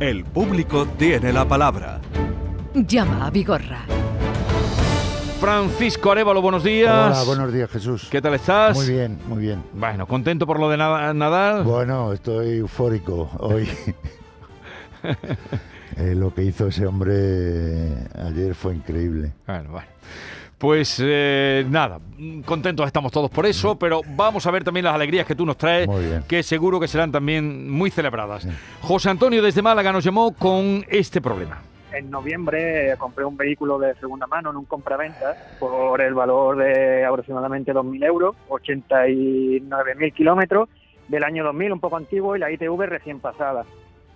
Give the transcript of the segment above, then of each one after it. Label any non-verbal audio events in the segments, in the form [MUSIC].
El público tiene la palabra. Llama a Vigorra. Francisco Arevalo, buenos días. Hola, buenos días, Jesús. ¿Qué tal estás? Muy bien, muy bien. Bueno, ¿contento por lo de nada- Nadal? Bueno, estoy eufórico hoy. [LAUGHS] Eh, lo que hizo ese hombre ayer fue increíble. Bueno, bueno. Pues eh, nada, contentos estamos todos por eso, pero vamos a ver también las alegrías que tú nos traes, que seguro que serán también muy celebradas. José Antonio desde Málaga nos llamó con este problema. en noviembre compré un vehículo de segunda mano en un compraventa por el valor de aproximadamente 2.000 euros, 89.000 kilómetros del año 2000, un poco antiguo, y la ITV recién pasada.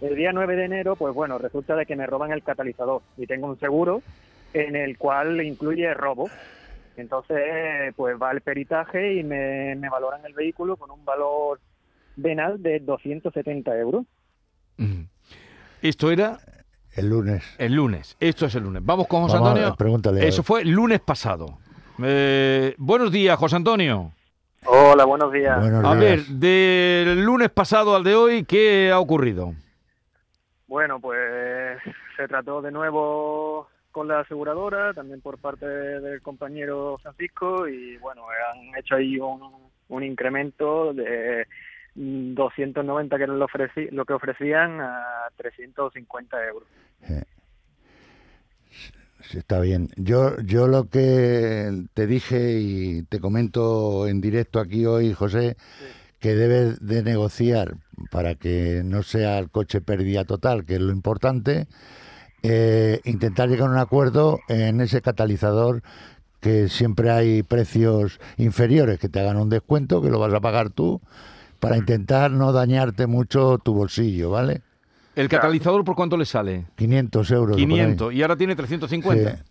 El día 9 de enero, pues bueno, resulta de que me roban el catalizador y tengo un seguro en el cual incluye robo. Entonces, pues va el peritaje y me, me valoran el vehículo con un valor venal de 270 euros. Mm. Esto era El lunes. el lunes, esto es el lunes. Vamos con José Vamos Antonio. pregúntale. Eso fue el lunes pasado. Eh, buenos días, José Antonio. Hola, buenos días. Buenos A ver, del lunes pasado al de hoy, ¿qué ha ocurrido? Bueno, pues se trató de nuevo con la aseguradora, también por parte del compañero Francisco, y bueno, han hecho ahí un, un incremento de mm, 290 que era lo, ofreci- lo que ofrecían a 350 euros. Sí, está bien. Yo, yo lo que te dije y te comento en directo aquí hoy, José, que debes de negociar para que no sea el coche pérdida total, que es lo importante, eh, intentar llegar a un acuerdo en ese catalizador que siempre hay precios inferiores, que te hagan un descuento, que lo vas a pagar tú, para intentar no dañarte mucho tu bolsillo, ¿vale? ¿El catalizador por cuánto le sale? 500 euros. por ahí. 500 y ahora tiene 350. Sí.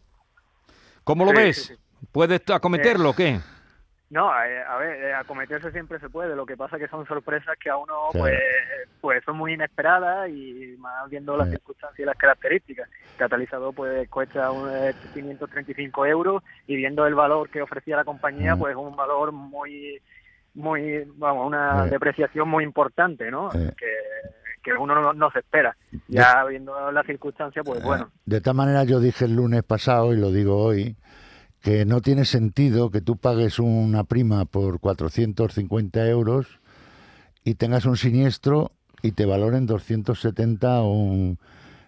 ¿Cómo lo Sí, ves? sí, sí. ¿Puedes acometerlo o qué? No, eh, a ver, eh, acometerse siempre se puede, lo que pasa que son sorpresas que a uno Claro. pues, pues son muy inesperadas y más viendo las Sí. circunstancias y las características. El catalizador pues cuesta un, eh, 535 euros y viendo el valor que ofrecía la compañía Mm. pues un valor muy, muy, vamos, una Sí. depreciación muy importante, ¿no? Sí. Que, que uno no, no se espera. Ya viendo las circunstancias pues bueno. De tal manera yo dije el lunes pasado y lo digo hoy, que no tiene sentido que tú pagues una prima por 450 euros y tengas un siniestro y te valoren 270 o un...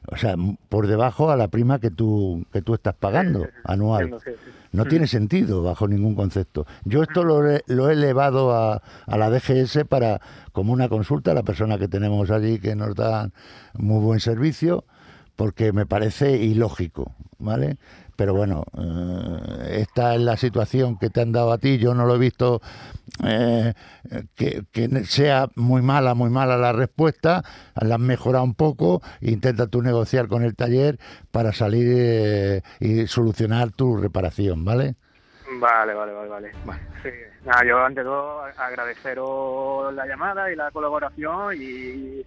O sea, por debajo a la prima que tú, que tú estás pagando anual. No tiene sentido bajo ningún concepto. Yo esto lo he, lo he elevado a, a la DGS para como una consulta a la persona que tenemos allí que nos da muy buen servicio porque me parece ilógico, ¿vale? Pero bueno, eh, esta es la situación que te han dado a ti. Yo no lo he visto eh, que, que sea muy mala, muy mala la respuesta. La han mejorado un poco. Intenta tú negociar con el taller para salir eh, y solucionar tu reparación, ¿vale? Vale, vale, vale, vale. Sí. Nada, yo ante todo agradeceros la llamada y la colaboración y,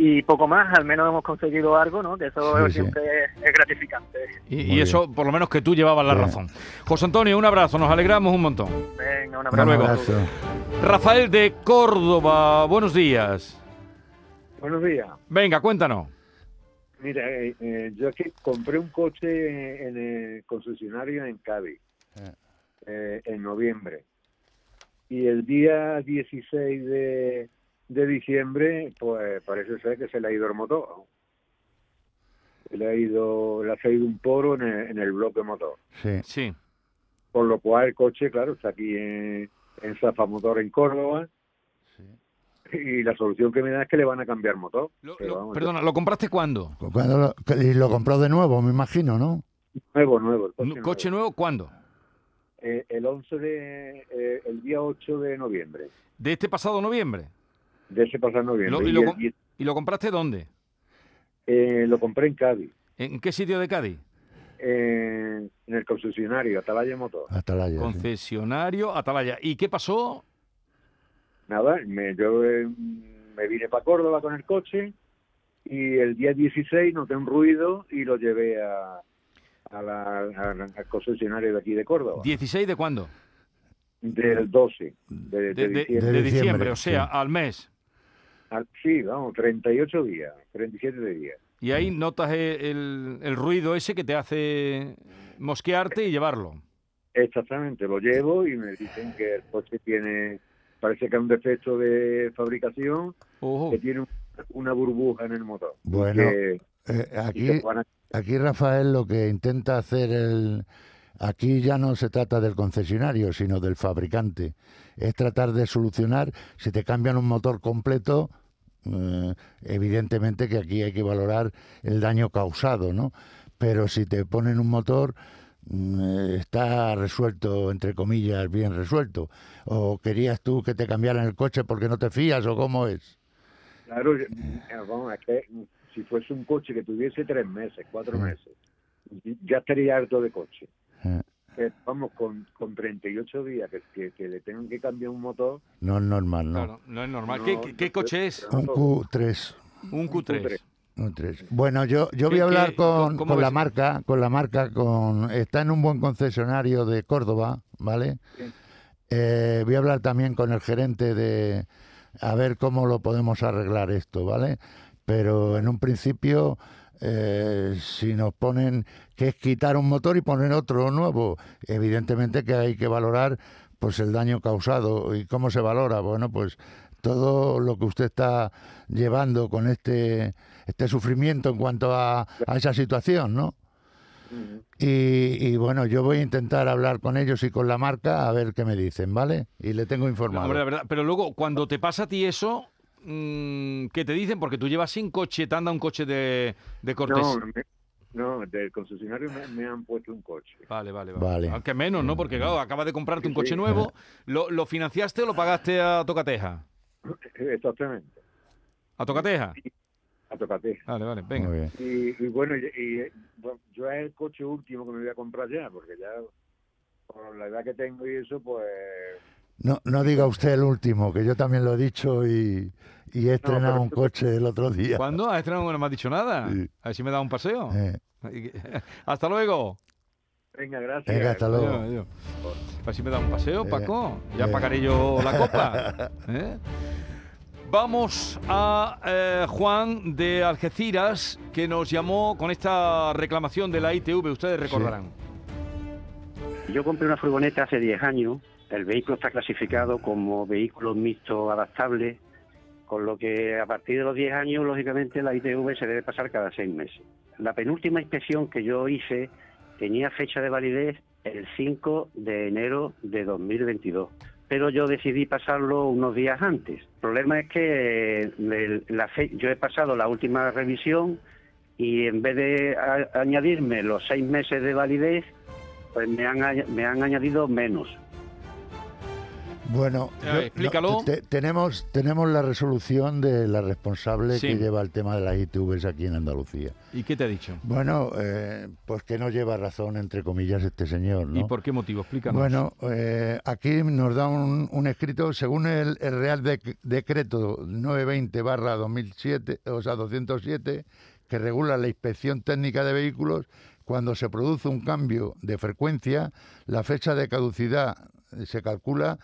y poco más, al menos hemos conseguido algo, ¿no? Que eso Sí, sí. siempre es gratificante. Y, eso, por lo menos que tú llevabas la Bien. razón. José Antonio, un abrazo, nos alegramos un montón. Venga, un Hasta abrazo. Rafael de Córdoba, buenos días. Buenos días. Venga, cuéntanos. Mira, eh, eh, yo aquí compré un coche en el concesionario en Cádiz Eh. eh, en noviembre. Y el día 16 de, de diciembre, pues parece ser que se le ha ido el motor. Se le ha ido, le ha salido un poro en el, en el bloque motor. Sí. Sí. Por lo cual el coche, claro, está aquí en, en Zafa Motor en Córdoba. Y la solución que me da es que le van a cambiar motor. Lo- Pero lo- vamos, perdona, ¿lo compraste cuándo? Cuando lo, y lo compró de nuevo, me imagino, ¿no? Nuevo, nuevo. el coche ¿Un ¿Coche nuevo cuándo? Eh, el 11 de eh, el día 8 de noviembre De este pasado noviembre. De ese pasado noviembre Lo- y y, lo el com- die- ¿Y lo compraste dónde? eh, lo compré en Cádiz ¿En qué sitio de Cádiz? eh, en el concesionario Atalaya Motor Atalaya. sí. Concesionario Atalaya. ¿Y qué pasó? nada me, yo eh, me vine para Córdoba con el coche y el día 16 noté un ruido y lo llevé a, a la- a- al concesionario de aquí de Córdoba ¿16 de cuándo? del 12 de, de De, de- diciembre de De diciembre, diciembre, o sea, sí. al mes. Sí vamos 38 días 37 días Y ahí notas el, el- ruido ese que te hace mosquearte y llevarlo. Exactamente, lo llevo y me dicen que el coche tiene, parece que hay un defecto de fabricación, Ojo. que tiene un- una burbuja en el motor. Bueno, Que- Eh, aquí, aquí Rafael lo que intenta hacer el... Aquí ya no se trata del concesionario, sino del fabricante. Es tratar de solucionar, si te cambian un motor completo, eh, evidentemente que aquí hay que valorar el daño causado, ¿no? Pero si te ponen un motor, mm, eh, está resuelto, entre comillas, bien resuelto. ¿O querías tú que te cambiaran el coche porque no te fías o cómo es? Claro, yo- eh, vamos, es que si fuese un coche que tuviese tres meses, cuatro Mm. meses, ya estaría harto de coche. Eh, Eh, vamos, con, con 38 días que, que, que le tengan que cambiar un motor, No es normal, ¿no? Claro, no es normal. No, ¿Qué, qué- qué no, coche es? Un Q3. Un Q3. Q3. Un tres. Bueno, yo, yo voy ¿Qué- a hablar con, con la marca, con la marca, con está en un buen concesionario de Córdoba, ¿vale? Sí. Eh, voy a hablar también con el gerente de a ver cómo lo podemos arreglar esto, ¿vale? Pero en un principio, eh, si nos ponen que es quitar un motor y poner otro nuevo, evidentemente que hay que valorar pues el daño causado y cómo se valora. Bueno, pues todo lo que usted está llevando con este este sufrimiento en cuanto a, a esa situación, ¿no? Y, y, bueno, yo voy a intentar hablar con ellos y con la marca a ver qué me dicen, ¿vale? Y le tengo No, informado. hombre, la verdad, pero luego, cuando te pasa a ti eso, mm, ¿qué te dicen? Porque tú llevas sin coche, te anda un coche de, de cortes. no, me- no, del concesionario me, me han puesto un coche. Vale, vale, vale. Vale. Aunque menos, ¿no? Porque claro, acabas de comprarte un coche sí. nuevo. ¿Lo, lo financiaste o lo pagaste a Tocateja? [LAUGHS] Exactamente, ¿A Tocateja? a Tocate. Vale, vale, venga. Muy bien. Y, y bueno, y, y, bueno, yo es el coche último que me voy a comprar ya, porque ya por la edad que tengo y eso, pues No, no diga usted el último, que yo también lo he dicho y, y he estrenado un coche el otro día. ¿Cuándo? ¿Has estrenado? No me has dicho nada. Sí. A ver si me da un paseo. Eh, [LAUGHS] Hasta luego. venga, gracias. venga, hasta luego. Adiós, adiós. A ver si me da un paseo, Eh, Paco. Ya eh. pagaré yo la copa. [LAUGHS] ¿eh? Vamos a eh, Juan de Algeciras, que nos llamó con esta reclamación de la ITV. Ustedes recordarán. Yo compré una furgoneta hace 10 años. El vehículo está clasificado como vehículo mixto adaptable, con lo que a partir de los 10 años, lógicamente, la ITV se debe pasar cada 6 meses. La penúltima inspección que yo hice tenía fecha de validez el 5 de enero de 2022, pero yo decidí pasarlo unos días antes. El problema es que eh, yo he pasado la última revisión y en vez de añadirme los 6 meses de validez, pues me han, me han añadido menos. Bueno, A yo- ver, explícalo. te- tenemos, tenemos la resolución de la responsable Sí. que lleva el tema de las ITVs aquí en Andalucía. ¿Y qué te ha dicho? Bueno, eh, pues que no lleva razón, entre comillas, este señor, ¿no? ¿Y por qué motivo? Explícanos. Bueno, eh, aquí nos da un, un escrito, según el, el Real Dec- Decreto 920 barra 2007, o sea, 207, que regula la inspección técnica de vehículos, cuando se produce un cambio de frecuencia, la fecha de caducidad eh, se calcula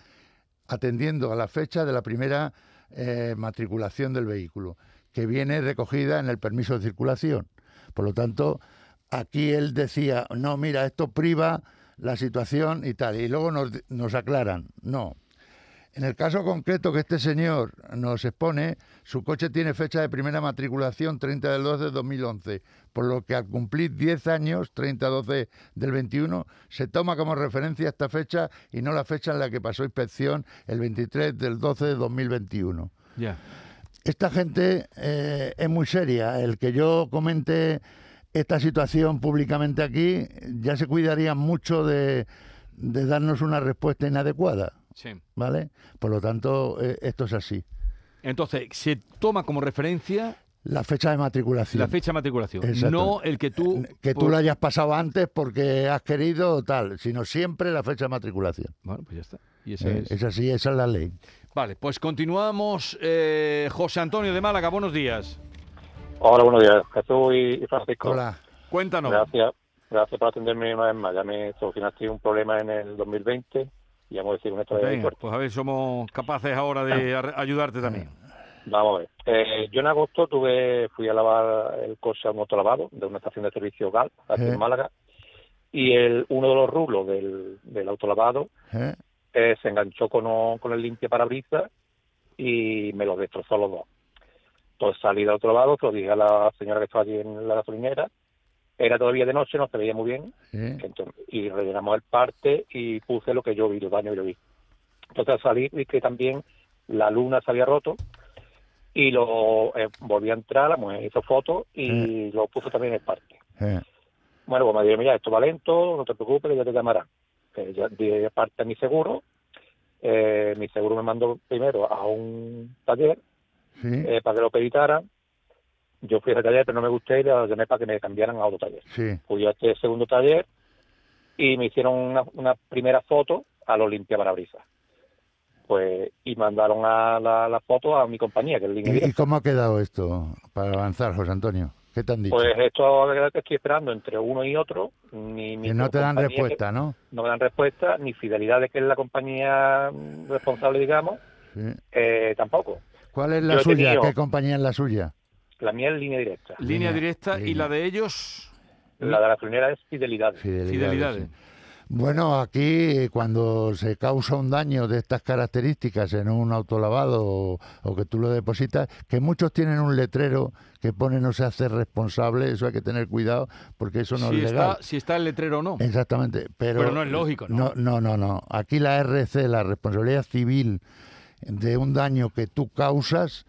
atendiendo a la fecha de la primera eh, matriculación del vehículo, que viene recogida en el permiso de circulación. Por lo tanto, aquí él decía, no, mira, esto priva la situación y tal, y luego nos, nos aclaran, no. En el caso concreto que este señor nos expone, su coche tiene fecha de primera matriculación 30 del 2 de 2011, por lo que al cumplir 10 años, 30 12 del 21, se toma como referencia esta fecha y no la fecha en la que pasó inspección el 23 del 12 de 2021 Ya. esta gente eh, es muy seria. El que yo comente esta situación públicamente aquí, ya se cuidarían mucho de, de darnos una respuesta inadecuada, Sí. ¿vale? Por lo tanto, eh, esto es así. Entonces, se toma como referencia La fecha de matriculación. la fecha de matriculación, Exacto. no el que tú... que tú por- la hayas pasado antes porque has querido o tal, sino siempre la fecha de matriculación. Bueno, pues ya está. Y esa Eh, es... es así, esa es la ley. Vale, pues continuamos. Eh, José Antonio de Málaga, buenos días. Hola, buenos días, Jesús y Francisco. Hola. Cuéntanos. Gracias, gracias por atenderme una vez más. Ya me solucionaste un problema en el 2020 y vamos a decir un esto de Venga, suerte. pues a ver, somos capaces ahora de ar- ayudarte también. Vamos a ver. Eh, yo en agosto tuve, fui a lavar el coche a un autolavado de una estación de servicio GAL, aquí Eh. en Málaga, y el, uno de los rulos del, del autolavado ¿Eh? eh, se enganchó con el limpia parabrisas y me lo destrozó los dos. Entonces salí del autolavado, se lo dije a la señora que estaba allí en la gasolinera, era todavía de noche, no se veía muy bien, ¿Sí? entonces, y rellenamos el parte y puse lo que yo vi, los daños que yo vi. Entonces al salir vi que también la luna se había roto y lo eh, volví a entrar, la mujer hizo fotos y lo puso también en el parte. Bueno, pues me dijo, mira, esto va lento, no te preocupes, ya te llamarán. Eh, ya di parte a mi seguro, eh, mi seguro me mandó primero a un taller ¿Sí? eh, para que lo peritaran. Yo fui a ese taller, pero no me gusté y le llamé para que me cambiaran a otro taller Sí. fui a este segundo taller y me hicieron una, una primera foto a los limpiaparabrisas. Pues, y mandaron a la, la foto a mi compañía, que es Línea ¿Y, y cómo ha quedado esto para avanzar, José Antonio? ¿Qué te han dicho? Pues esto que estoy esperando entre uno y otro. Ni, ni que no te dan respuesta, ¿no? que- no me dan respuesta, ni Fidelidad, de que es la compañía responsable, digamos, Sí. eh, tampoco. ¿Cuál es la Yo suya? tenido- ¿Qué compañía es la suya? La mía es Línea Directa. Línea Línea- directa y la de ellos, La de la gasolinera es Fidelidad. Fidelidades. fidelidades. sí. Bueno, aquí cuando se causa un daño de estas características en un autolavado o, o que tú lo depositas, que muchos tienen un letrero que pone no se hace responsable, eso hay que tener cuidado porque eso no si, es legal. está, si está el letrero o no. Exactamente, pero, Pero no es lógico, ¿no? No, no, no, no. Aquí la RC, la responsabilidad civil de un daño que tú causas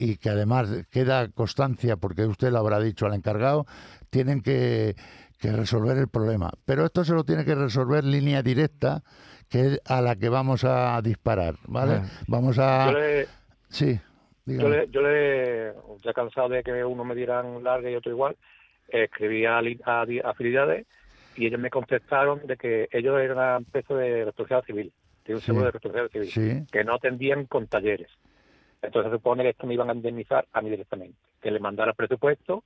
y que además queda constancia, porque usted lo habrá dicho al encargado, tienen que, que resolver el problema. Pero esto se lo tiene que resolver línea directa, que es a la que vamos a disparar, ¿vale? Ah. Vamos a... Yo le, Sí, Yo dígame. le, yo le, ya cansado de que uno me dieran larga y otro igual, escribí a, a, a y ellos me contestaron de que ellos eran una empresa de responsabilidad civil, de un Sí. seguro de responsabilidad civil, Sí, que no atendían con talleres. Entonces supone que esto me iban a indemnizar a mí directamente, que le mandara el presupuesto,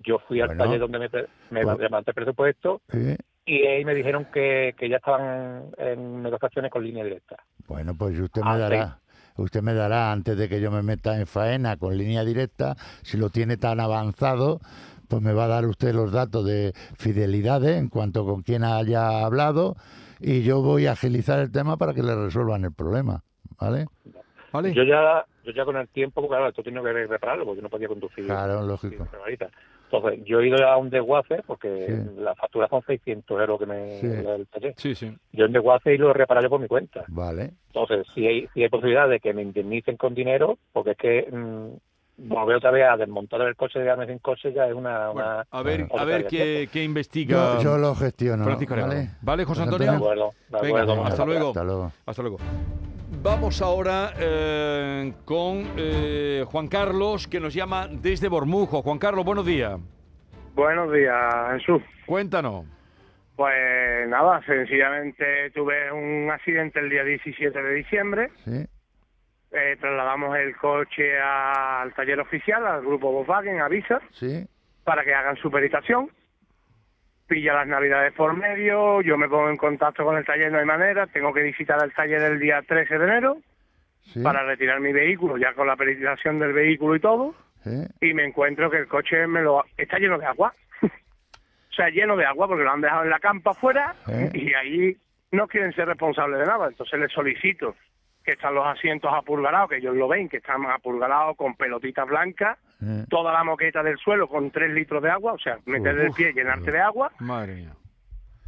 yo fui al taller donde me, me Bueno. le mandé el presupuesto sí. y ahí me dijeron que, que ya estaban en negociaciones con línea directa. Bueno, pues usted me Ah, dará, usted me dará antes de que yo me meta en faena con línea directa, si lo tiene tan avanzado, pues me va a dar usted los datos de fidelidades en cuanto con quién haya hablado y yo voy a agilizar el tema para que le resuelvan el problema, ¿vale? ¿Vale? Yo ya, yo ya con el tiempo, porque claro, esto tenía que repararlo, porque yo no podía conducir. Claro, lógico. Entonces, yo he ido a un desguace porque Sí. la factura son 600 euros que me Sí. el taller. Sí, sí. Yo en desguace y lo he reparado yo por mi cuenta. Vale. Entonces, si hay, si hay posibilidad de que me indemnicen con dinero, porque es que mm, volver otra vez a desmontar el coche, quedarme sin coche, ya es una... Bueno, una a ver, a ver qué, qué investiga Yo, yo lo gestiono, Francisco ¿vale? ¿Vale, José Antonio? De acuerdo, de Venga, hasta luego. Hasta luego. Hasta luego. Vamos ahora eh, con eh, Juan Carlos, que nos llama desde Bormujo. Juan Carlos, buenos días. Buenos días, Jesús. Cuéntanos. Pues nada, sencillamente tuve un accidente el día 17 de diciembre. Sí, Eh, trasladamos el coche al taller oficial, al grupo Volkswagen, Avisa, sí, para que hagan su peritación. Pilla las navidades por medio, yo me pongo en contacto con el taller, no hay manera. Tengo que visitar el taller el día 13 de enero sí, para retirar mi vehículo, ya con la peritación del vehículo y todo. sí. y me encuentro que el coche me lo está lleno de agua. [LAUGHS] o sea, lleno de agua porque lo han dejado en la campa afuera y ahí no quieren ser responsables de nada. Entonces les solicito que están los asientos apulgarados, que ellos lo ven, que están apulgarados con pelotitas blancas, Eh, toda la moqueta del suelo con tres litros de agua, o sea, meter el pie y llenarte de agua. Madre mía.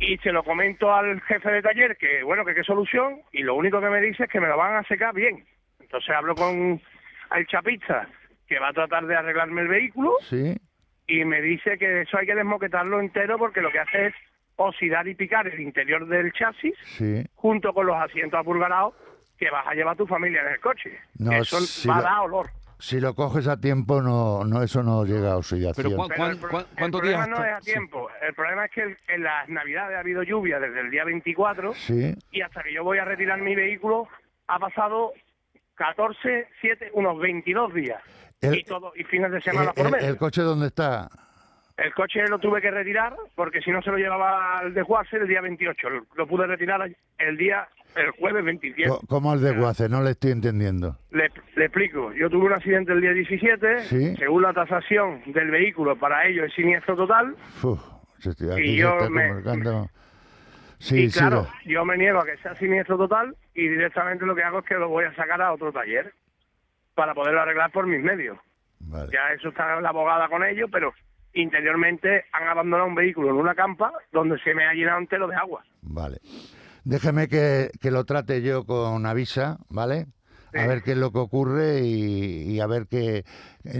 Y se lo comento al jefe de taller que, bueno, que qué solución, y lo único que me dice es que me lo van a secar bien. Entonces hablo con el chapista que va a tratar de arreglarme el vehículo sí, y me dice que eso hay que desmoquetarlo entero porque lo que hace es oxidar y picar el interior del chasis sí. junto con los asientos apulgarados que vas a llevar tu familia en el coche. No, eso si va a dar olor. Si lo coges a tiempo, no, no eso no llega a oxidación. Pero ¿cuán- Pero el, cuán- el cuántos problema días? no es a sí. tiempo. El problema es que el- en las navidades ha habido lluvia desde el día 24 Sí, y hasta que yo voy a retirar mi vehículo ha pasado 14, 7, unos 22 días. El- y, todo, y fines de semana el, por medio. el coche dónde está? El coche lo tuve que retirar porque si no se lo llevaba al desguace el día 28. Lo, lo pude retirar el día, el jueves 27. Co- ¿Cómo el desguace? No le estoy entendiendo. Le, explico. Yo tuve un accidente el día 17. Sí. Según la tasación del vehículo, para ello es siniestro total. Uf, aquí Y yo está me- comunicando. Sí, y claro, sí, yo me niego a que sea siniestro total y directamente lo que hago es que lo voy a sacar a otro taller para poderlo arreglar por mis medios. vale. Ya eso está la abogada con ello, pero interiormente han abandonado un vehículo en una campa donde se me ha llenado entero de agua. Vale. Déjeme que, que lo trate yo con Avisa, ¿vale? A ver qué es lo que ocurre y, y a ver qué...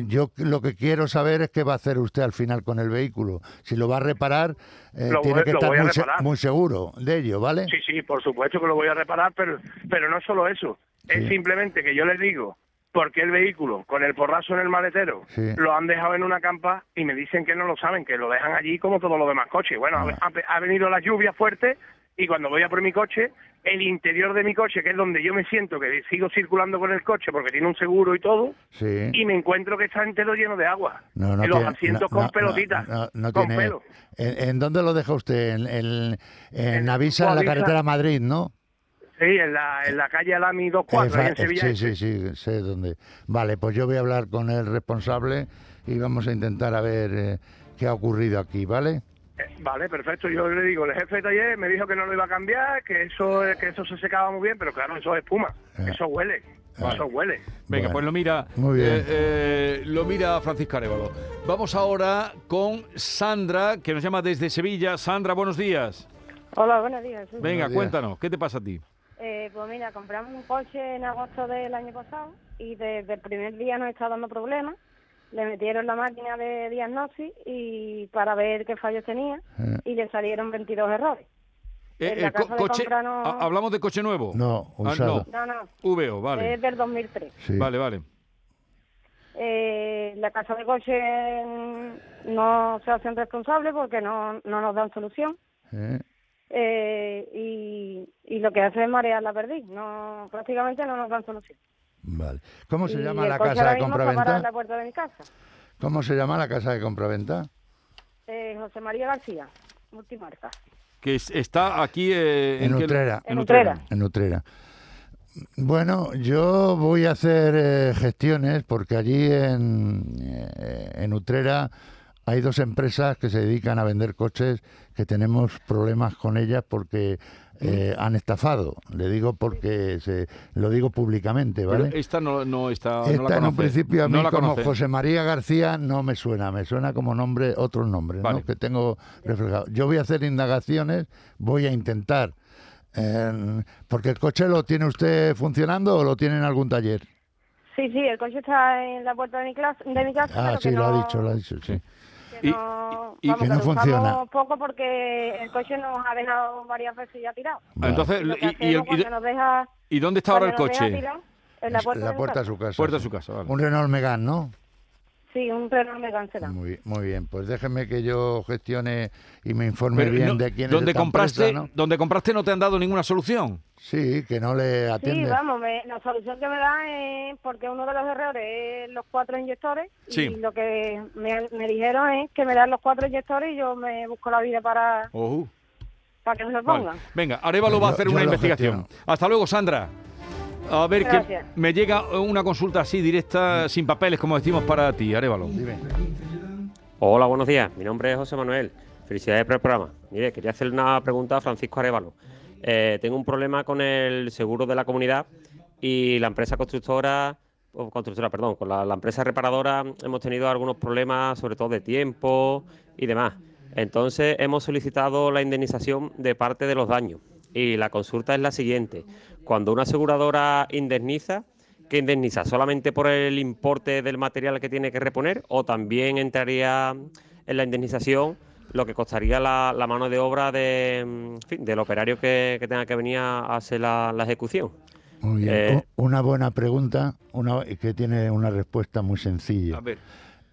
Yo lo que quiero saber es qué va a hacer usted al final con el vehículo. Si lo va a reparar, eh, Lo tiene voy- que estar muy, se- reparar. muy seguro de ello, ¿vale? Sí, sí, por supuesto que lo voy a reparar, pero, pero no solo eso. Es simplemente que yo les digo, porque el vehículo, con el porrazo en el maletero, Sí. lo han dejado en una campa y me dicen que no lo saben, que lo dejan allí como todos los demás coches. Bueno, ha, ha venido la lluvia fuerte y cuando voy a por mi coche, el interior de mi coche, que es donde yo me siento que sigo circulando con el coche porque tiene un seguro y todo, Sí. y me encuentro que está entero lleno de agua. No, no en los tiene- asientos no, con pelotitas, con tiene- pelo. ¿En, en dónde lo deja usted? En, en, en En Avisa, en la carretera Madrid, ¿no? Sí, en la, en la calle Alami 24, ahí en Sevilla. sí, Este. sí, sí, sé dónde. Vale, pues yo voy a hablar con el responsable y vamos a intentar a ver eh, qué ha ocurrido aquí, ¿vale? Eh, Vale, perfecto. Yo le digo, el jefe de taller me dijo que no lo iba a cambiar, que eso que eso se secaba muy bien, pero claro, eso es espuma. Ah. Eso huele. Ah. Eso huele. Venga, Bueno, pues lo mira. muy bien. eh, eh, lo mira Francisco Arevalo. Vamos ahora con Sandra, que nos llama desde Sevilla. Sandra, buenos días. Hola, buenos días. Venga, Buenos días. cuéntanos, ¿qué te pasa a ti? Eh, pues mira, compramos un coche en agosto del año pasado y desde el primer día nos está dando problemas. Le metieron la máquina de diagnosis y para ver qué fallos tenía Eh. y le salieron 22 errores. Eh, eh, co- casa de coche, no- ¿Hablamos de coche nuevo? No, Ah, usado. No, no, VO, vale. es del 2003. Sí. Vale, vale. Eh, la casa de coche no se hacen responsables porque no, no nos dan solución. Eh, Eh, y, y lo que hace es marear la perdiz. No, prácticamente no nos dan solución. Vale. ¿Cómo se Y llama la casa de compraventa? la puerta de mi casa. ¿Cómo se llama la casa de compraventa? Eh, José María García, multimarca. Que es- está aquí eh, En Utrera. En Utrera. En Utrera. Bueno, yo voy a hacer eh, gestiones porque allí en, eh, en Utrera hay dos empresas que se dedican a vender coches que tenemos problemas con ellas porque eh, han estafado. Le digo porque se, lo digo públicamente, Pero ¿vale? esta no, no está. no la Esta en un principio a mí No la como conoce. José María García no me suena, me suena como nombre, otro nombre, Vale. ¿no? que tengo reflejado. Yo voy a hacer indagaciones, voy a intentar, eh, porque el coche lo tiene usted funcionando o lo tiene en algún taller. Sí, sí, el coche está en la puerta de mi, clase, de mi casa. Ah, pero sí, que lo no, ha dicho, lo ha dicho, sí. Que Y- no, y- vamos, que no funciona. poco porque el coche nos ha dejado varias veces ya tirado. Ah, Entonces, y, y el- nos deja, ¿y dónde está ahora el coche? tirado, en la puerta, de, mi puerta de su casa. Puerta de su casa, vale. Un Renault Megane, ¿no? Sí, un Megane Sedan. Muy, muy bien, pues déjeme que yo gestione y me informe Pero bien no- de quién es donde esta compraste, empresa, ¿no? donde compraste no te han dado ninguna solución. Sí, que no le Sí, atiende. vamos, me- la solución que me da es porque uno de los errores es los cuatro inyectores Sí. y lo que me, me dijeron es que me dan los cuatro inyectores y yo me busco la vida para, Ojú. para que me lo Vale. pongan. Venga, Arevalo va a Yo- hacer yo una investigación. Hasta luego, Sandra. A ver, que me llega una consulta así directa, sin papeles, como decimos para ti, Arevalo. Dime. Hola, buenos días. Mi nombre es José Manuel. Felicidades por el programa. Mire, quería hacer una pregunta a Francisco Arevalo. Eh, tengo un problema con el seguro de la comunidad y la empresa constructora, o constructora, perdón, con la, la empresa reparadora hemos tenido algunos problemas, sobre todo de tiempo y demás. Entonces hemos solicitado la indemnización de parte de los daños. Y la consulta es la siguiente. Cuando una aseguradora indemniza, ¿qué indemniza? ¿Solamente por el importe del material que tiene que reponer o también entraría en la indemnización lo que costaría la, la mano de obra de, en fin, del operario que, que tenga que venir a hacer la, la ejecución? Muy bien. Eh, una buena pregunta una, que tiene una respuesta muy sencilla. A ver,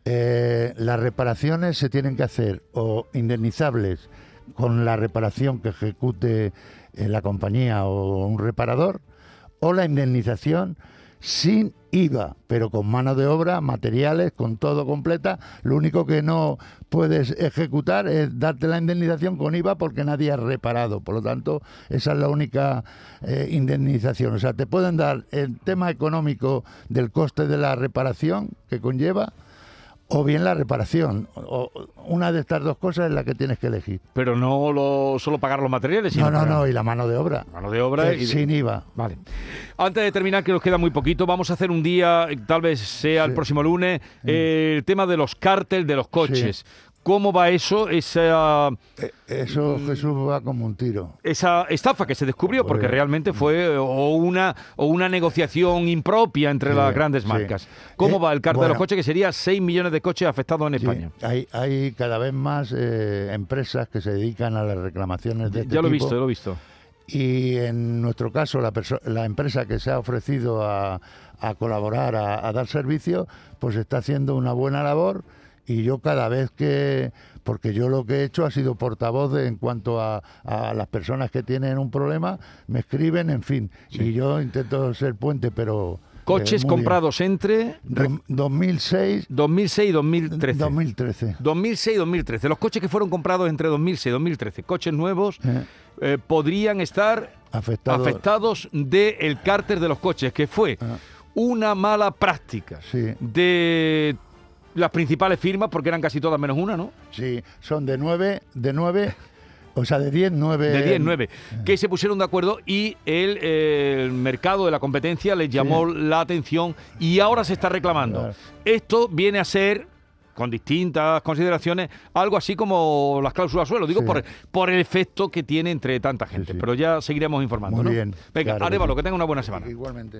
Eh, las reparaciones se tienen que hacer o indemnizables con la reparación que ejecute la compañía o un reparador, o la indemnización sin IVA, pero con mano de obra, materiales, con todo completa. Lo único que no puedes ejecutar es darte la indemnización con IVA porque nadie ha reparado. Por lo tanto, esa es la única eh, indemnización. O sea, te pueden dar el tema económico del coste de la reparación que conlleva o bien la reparación. O, una de estas dos cosas es la que tienes que elegir. Pero no lo, solo pagar los materiales, sino No, no, pagar- no, y la mano de obra. Mano de obra Eh, sin IVA. Vale. Antes de terminar, que nos queda muy poquito, vamos a hacer un día, eh, tal vez sea el próximo lunes, eh, el tema de los cárteles de los coches. ¿Cómo va eso? Esa, Eh, Eso Mm. Jesús va como un tiro. esa estafa que se descubrió, porque Pues- realmente fue eh, o una, o una negociación impropia entre Sí, las grandes sí. marcas. ¿Cómo Eh, va el cártel de los bueno. coches? Que sería 6 millones de coches afectados en Sí, España. hay, hay cada vez más eh, empresas que se dedican a las reclamaciones de este ya lo he visto, ya lo he visto. Y en nuestro caso, la, la empresa que se ha ofrecido a, a colaborar, a, a dar servicio, pues está haciendo una buena labor. Y yo cada vez que, porque yo lo que he hecho ha sido portavoz de- en cuanto a, a las personas que tienen un problema, me escriben, en fin. Y yo intento ser puente, pero... eh, Coches bien. comprados entre Dom- 2006, 2006 y 2013. 2013. 2006 y 2013. Los coches que fueron comprados entre 2006 y 2013, coches nuevos, Eh, eh, podrían estar afectado. afectados del cárter de los coches, que fue Ah. una mala práctica Sí. de las principales firmas, porque eran casi todas menos una, ¿no? Sí, son de 9, de 9, o sea, de 10, 9. De 10, 9, que se pusieron de acuerdo y el, el mercado de la competencia les llamó la atención y ahora se está reclamando. Claro. Esto viene a ser, con distintas consideraciones, algo así como las cláusulas suelo, digo Sí. por, por el efecto que tiene entre tanta gente, sí. pero ya seguiremos informando. Muy ¿no? bien, Venga, claro Arevalo, que tenga una buena semana. Igualmente.